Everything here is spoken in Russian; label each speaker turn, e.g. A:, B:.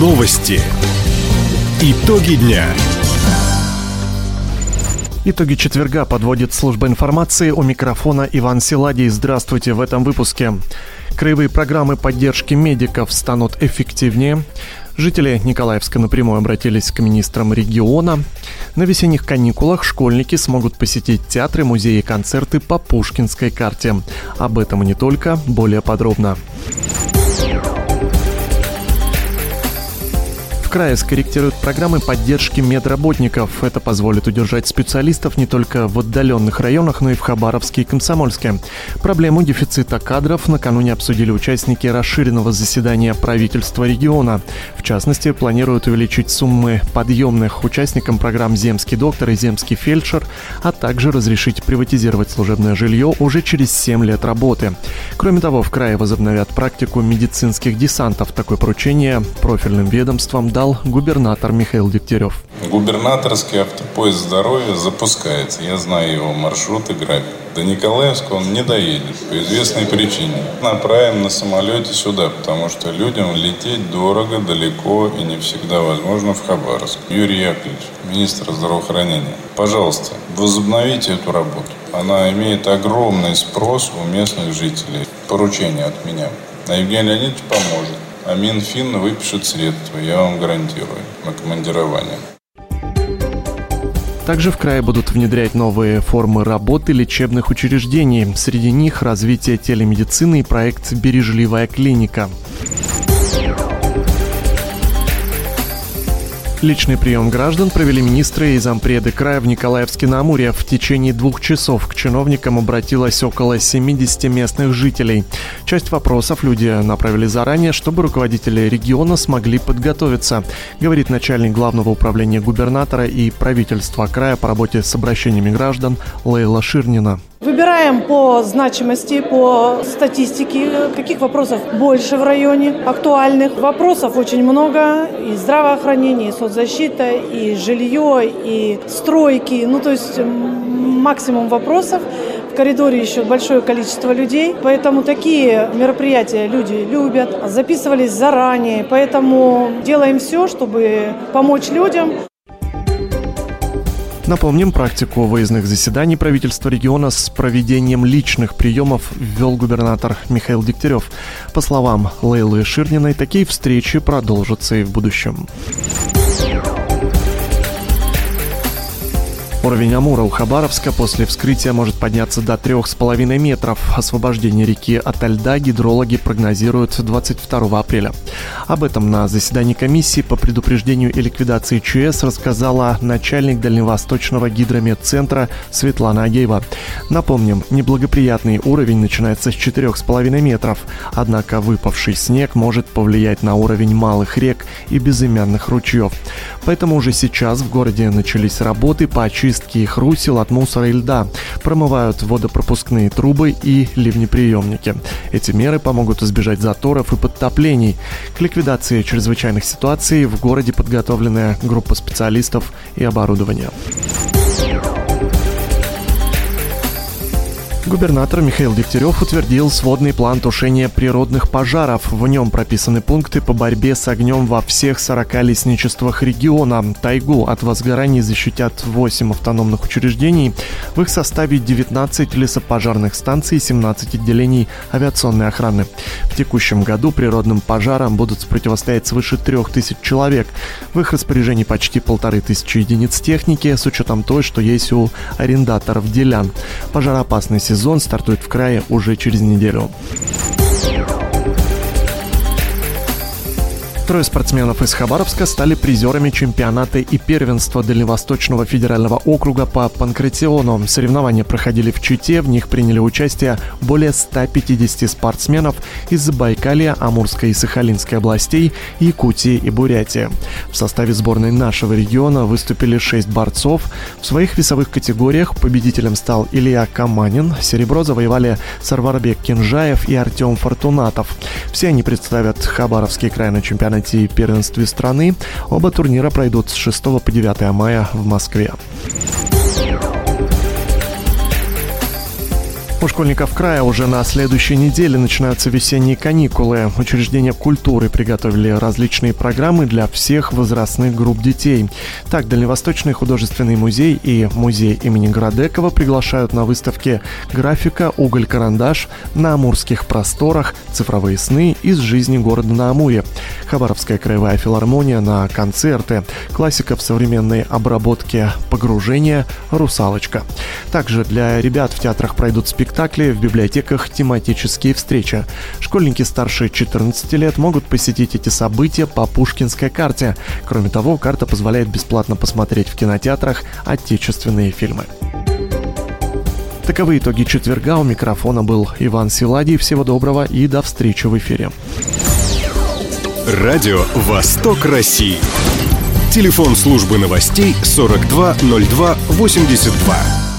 A: Новости. Итоги дня.
B: Итоги четверга подводит служба информации. У микрофона Иван Силадий. Здравствуйте в этом выпуске. Краевые программы поддержки медиков станут эффективнее. Жители Николаевска напрямую обратились к министрам региона. На весенних каникулах школьники смогут посетить театры, музеи и концерты по Пушкинской карте. Об этом и не только, более подробно. В крае скорректируют программы поддержки медработников. Это позволит удержать специалистов не только в отдаленных районах, но и в Хабаровске и Комсомольске. Проблему дефицита кадров накануне обсудили участники расширенного заседания правительства региона. В частности, планируют увеличить суммы подъемных участникам программ «Земский доктор» и «Земский фельдшер», а также разрешить приватизировать служебное жилье уже через 7 лет работы. Кроме того, в крае возобновят практику медицинских десантов. Такое поручение профильным ведомствам дал дал губернатор Михаил Дегтярев.
C: Губернаторский автопоезд здоровья запускается. Я знаю его маршрут и график. До Николаевска он не доедет по известной причине. Направим на самолете сюда, потому что людям лететь дорого, далеко и не всегда возможно в Хабаровск. Юрий Яковлевич, министр здравоохранения, пожалуйста, возобновите эту работу. Она имеет огромный спрос у местных жителей. Поручение от меня. А Евгений Леонидович поможет а Минфин выпишет средства, я вам гарантирую, на командирование.
B: Также в крае будут внедрять новые формы работы лечебных учреждений. Среди них развитие телемедицины и проект «Бережливая клиника». Личный прием граждан провели министры и зампреды края в Николаевске-на-Амуре. В течение двух часов к чиновникам обратилось около 70 местных жителей. Часть вопросов люди направили заранее, чтобы руководители региона смогли подготовиться, говорит начальник главного управления губернатора и правительства края по работе с обращениями граждан Лейла Ширнина.
D: Выбираем по значимости, по статистике, каких вопросов больше в районе, актуальных. Вопросов очень много, и здравоохранение, и соцзащита, и жилье, и стройки. Ну, то есть максимум вопросов. В коридоре еще большое количество людей, поэтому такие мероприятия люди любят, записывались заранее, поэтому делаем все, чтобы помочь людям.
B: Напомним, практику выездных заседаний правительства региона с проведением личных приемов ввел губернатор Михаил Дегтярев. По словам Лейлы Ширниной, такие встречи продолжатся и в будущем. Уровень Амура у Хабаровска после вскрытия может подняться до 3,5 метров. Освобождение реки от льда гидрологи прогнозируют 22 апреля. Об этом на заседании комиссии по предупреждению и ликвидации ЧС рассказала начальник Дальневосточного гидрометцентра Светлана Агеева. Напомним, неблагоприятный уровень начинается с 4,5 метров, однако выпавший снег может повлиять на уровень малых рек и безымянных ручьев. Поэтому уже сейчас в городе начались работы по очистке очистки их русел от мусора и льда, промывают водопропускные трубы и ливнеприемники. Эти меры помогут избежать заторов и подтоплений. К ликвидации чрезвычайных ситуаций в городе подготовленная группа специалистов и оборудования. Губернатор Михаил Дегтярев утвердил сводный план тушения природных пожаров. В нем прописаны пункты по борьбе с огнем во всех 40 лесничествах региона. Тайгу от возгораний защитят 8 автономных учреждений. В их составе 19 лесопожарных станций и 17 отделений авиационной охраны. В текущем году природным пожарам будут противостоять свыше 3000 человек. В их распоряжении почти полторы тысячи единиц техники, с учетом той, что есть у арендаторов делян. Пожароопасный сезон сезон стартует в крае уже через неделю. Трое спортсменов из Хабаровска стали призерами чемпионата и первенства Дальневосточного федерального округа по панкратиону. Соревнования проходили в Чите, в них приняли участие более 150 спортсменов из Забайкалья, Амурской и Сахалинской областей, Якутии и Бурятии. В составе сборной нашего региона выступили 6 борцов. В своих весовых категориях победителем стал Илья Каманин, серебро завоевали Сарварбек Кинжаев и Артем Фортунатов. Все они представят Хабаровский край на чемпионате и первенстве страны. Оба турнира пройдут с 6 по 9 мая в Москве. У школьников края уже на следующей неделе начинаются весенние каникулы. Учреждения культуры приготовили различные программы для всех возрастных групп детей. Так, Дальневосточный художественный музей и музей имени Градекова приглашают на выставке «Графика. Уголь-карандаш» на Амурских просторах «Цифровые сны из жизни города на Амуре». Хабаровская краевая филармония на концерты, классика в современной обработке погружения «Русалочка». Также для ребят в театрах пройдут спектакли спектакли, в библиотеках тематические встречи. Школьники старше 14 лет могут посетить эти события по пушкинской карте. Кроме того, карта позволяет бесплатно посмотреть в кинотеатрах отечественные фильмы. Таковы итоги четверга. У микрофона был Иван Силадий. Всего доброго и до встречи в эфире.
A: Радио «Восток России». Телефон службы новостей 420282.